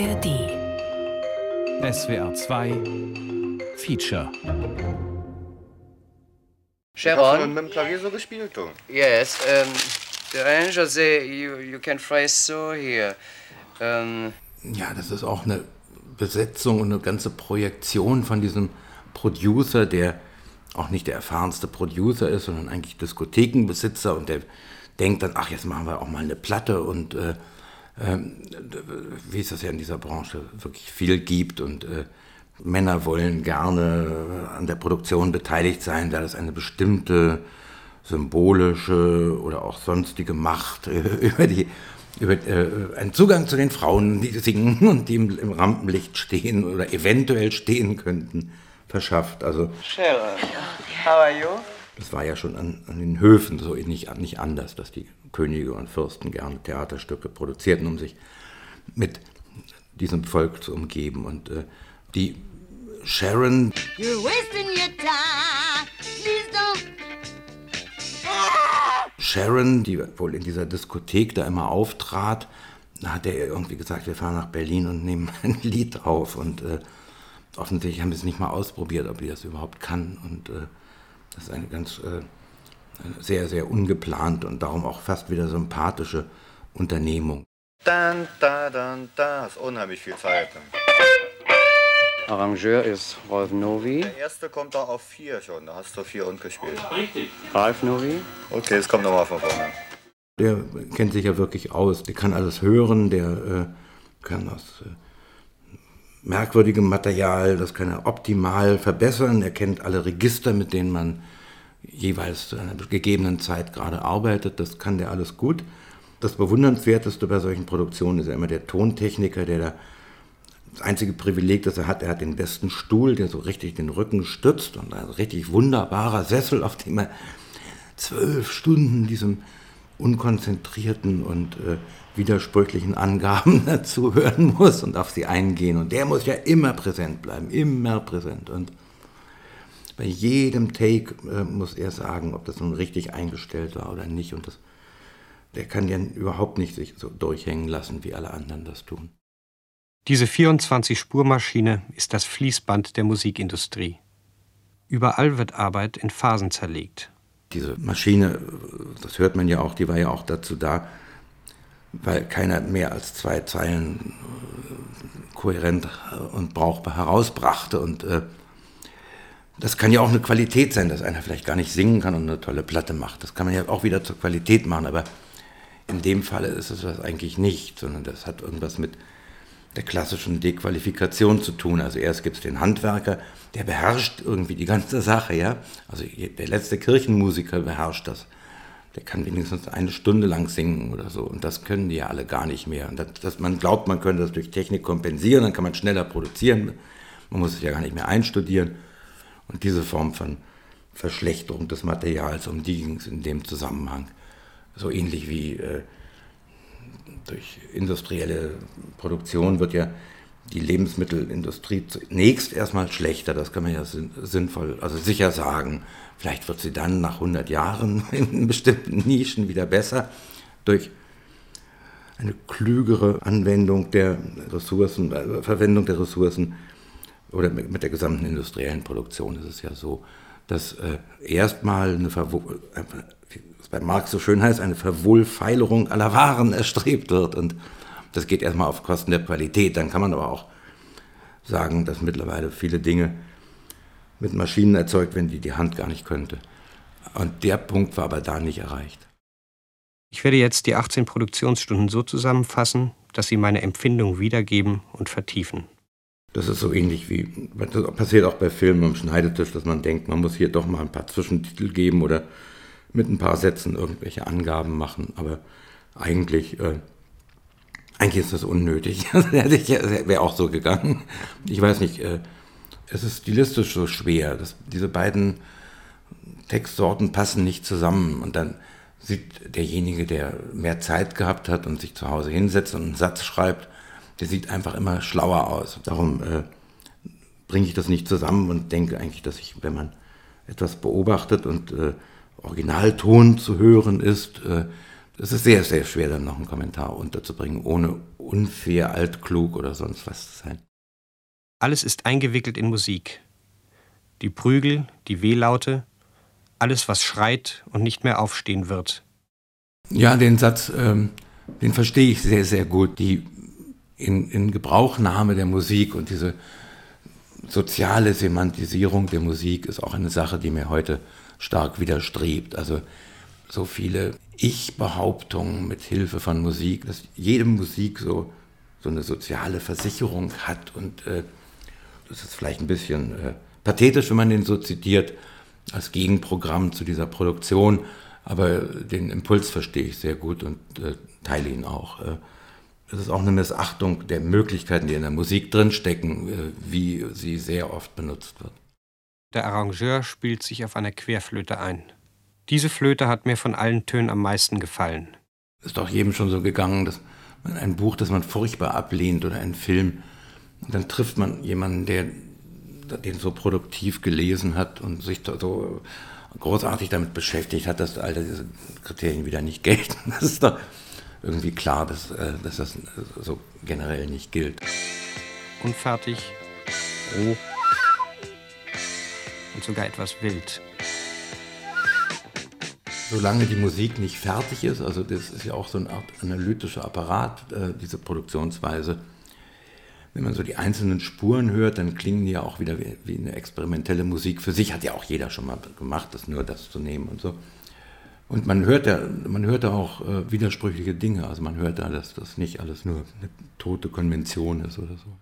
ARD. SWR 2 Feature. Sharon? mit dem Klavier so gespielt, du. Yes, um, the arranger say you, you can phrase so here. Um, Ja, das ist auch eine Besetzung und eine ganze Projektion von diesem Producer, der auch nicht der erfahrenste Producer ist, sondern eigentlich Diskothekenbesitzer und der denkt dann, ach, jetzt machen wir auch mal eine Platte und äh, wie es das ja in dieser Branche wirklich viel gibt und äh, Männer wollen gerne an der Produktion beteiligt sein, da das eine bestimmte symbolische oder auch sonstige Macht äh, über die über äh, einen Zugang zu den Frauen, die singen und die im, im Rampenlicht stehen oder eventuell stehen könnten, verschafft. Also Sharon, how are you? Das war ja schon an, an den Höfen so nicht, nicht anders, dass die Könige und Fürsten gerne Theaterstücke produzierten, um sich mit diesem Volk zu umgeben. Und äh, die Sharon, You're wasting your time. Please don't. Sharon, die wohl in dieser Diskothek da immer auftrat, da hat er irgendwie gesagt, wir fahren nach Berlin und nehmen ein Lied auf. Und äh, offensichtlich haben wir es nicht mal ausprobiert, ob die das überhaupt kann. Und äh, das ist eine ganz äh, eine sehr, sehr ungeplant und darum auch fast wieder sympathische Unternehmung. Dann, da, dann, da. Hast unheimlich viel Zeit. Arrangeur ist Rolf Novi. Der erste kommt da auf vier schon. Da hast du vier und gespielt. Ralf Novi. Okay, es kommt nochmal von vorne. Der kennt sich ja wirklich aus. Der kann alles hören, der äh, kann aus äh, merkwürdigem Material, das kann er optimal verbessern. Er kennt alle Register, mit denen man jeweils zu einer gegebenen Zeit gerade arbeitet. Das kann der alles gut. Das Bewundernswerteste bei solchen Produktionen ist ja immer der Tontechniker, der da das einzige Privileg, das er hat, er hat den besten Stuhl, der so richtig den Rücken stützt und ein richtig wunderbarer Sessel, auf dem er zwölf Stunden diesem unkonzentrierten und äh, widersprüchlichen Angaben dazu hören muss und auf sie eingehen. Und der muss ja immer präsent bleiben, immer präsent. Und bei jedem Take äh, muss er sagen, ob das nun richtig eingestellt war oder nicht. Und das, der kann ja überhaupt nicht sich so durchhängen lassen, wie alle anderen das tun. Diese 24-Spurmaschine ist das Fließband der Musikindustrie. Überall wird Arbeit in Phasen zerlegt. Diese Maschine, das hört man ja auch, die war ja auch dazu da, weil keiner mehr als zwei Zeilen äh, kohärent und brauchbar herausbrachte. Und äh, das kann ja auch eine Qualität sein, dass einer vielleicht gar nicht singen kann und eine tolle Platte macht. Das kann man ja auch wieder zur Qualität machen, aber in dem Falle ist es das eigentlich nicht, sondern das hat irgendwas mit der klassischen Dequalifikation zu tun. Also erst gibt es den Handwerker, der beherrscht irgendwie die ganze Sache, ja. Also der letzte Kirchenmusiker beherrscht das. Der kann wenigstens eine Stunde lang singen oder so. Und das können die ja alle gar nicht mehr. Und das, das, man glaubt, man könnte das durch Technik kompensieren, dann kann man schneller produzieren. Man muss es ja gar nicht mehr einstudieren. Und diese Form von Verschlechterung des Materials, um die ging es in dem Zusammenhang. So ähnlich wie äh, durch industrielle Produktion wird ja die Lebensmittelindustrie zunächst erstmal schlechter, das kann man ja sinnvoll, also sicher sagen. Vielleicht wird sie dann nach 100 Jahren in bestimmten Nischen wieder besser durch eine klügere Anwendung der Ressourcen, äh, Verwendung der Ressourcen oder mit, der gesamten industriellen Produktion ist es ja so, dass äh, erstmal eine Verwo äh, bei Marx so schön heißt, eine Verwohlfeilerung aller Waren erstrebt wird. Und das geht erstmal auf Kosten der Qualität. Dann kann man aber auch sagen, dass mittlerweile viele Dinge mit Maschinen erzeugt werden, die die Hand gar nicht könnte. Und der Punkt war aber da nicht erreicht. Ich werde jetzt die 18 Produktionsstunden so zusammenfassen, dass sie meine Empfindung wiedergeben und vertiefen. Das ist so ähnlich wie, das passiert auch bei Filmen am Schneidetisch, dass man denkt, man muss hier doch mal ein paar Zwischentitel geben oder mit ein paar Sätzen irgendwelche Angaben machen. Aber eigentlich, äh, eigentlich ist das unnötig. Wäre auch so gegangen. Ich weiß nicht, äh, es ist stilistisch so schwer. Das, diese beiden Textsorten passen nicht zusammen. Und dann sieht derjenige, der mehr Zeit gehabt hat und sich zu Hause hinsetzt und einen Satz schreibt, der sieht einfach immer schlauer aus. Darum äh, bringe ich das nicht zusammen und denke eigentlich, dass ich, wenn man etwas beobachtet und äh, Originalton zu hören ist, äh, es ist sehr, sehr schwer, dann noch einen Kommentar unterzubringen, ohne unfair, altklug oder sonst was sein. Alles ist eingewickelt in Musik. Die Prügel, die Wehlaute, alles, was schreit und nicht mehr aufstehen wird. Ja, den Satz, ähm, den verstehe ich sehr, sehr gut. Die in, in Gebrauchnahme der Musik und diese soziale Semantisierung der Musik ist auch eine Sache, die mir heute stark widerstrebt. Also so viele Ich-Behauptungen mit Hilfe von Musik, dass jede Musik so, so eine soziale Versicherung hat und äh, das ist vielleicht ein bisschen äh, pathetisch, wenn man den so zitiert, als Gegenprogramm zu dieser Produktion, aber den Impuls verstehe ich sehr gut und äh, teile ihn auch. Äh, es ist auch eine Missachtung der Möglichkeiten, die in der Musik drinstecken, äh, wie sie sehr oft benutzt wird. Der Arrangeur spielt sich auf einer Querflöte ein. Diese Flöte hat mir von allen Tönen am meisten gefallen. Ist doch jedem schon so gegangen, dass man ein Buch, das man furchtbar ablehnt oder einen Film, und dann trifft man jemanden, der den so produktiv gelesen hat und sich so großartig damit beschäftigt hat, dass all diese Kriterien wieder nicht gelten. Das ist doch irgendwie klar, dass, äh, dass das so generell nicht gilt. Unfertig, roh und sogar etwas wild. Solange die Musik nicht fertig ist, also das ist ja auch so eine Art analytischer Apparat, äh, diese Produktionsweise, wenn man so die einzelnen Spuren hört, dann klingen die ja auch wieder wie, eine experimentelle Musik. Für sich hat ja auch jeder schon mal gemacht, das nur das zu nehmen und so. Und man hört da, man hört da auch äh, widersprüchliche Dinge. Also man hört da, dass das nicht alles nur eine tote Konvention ist oder so.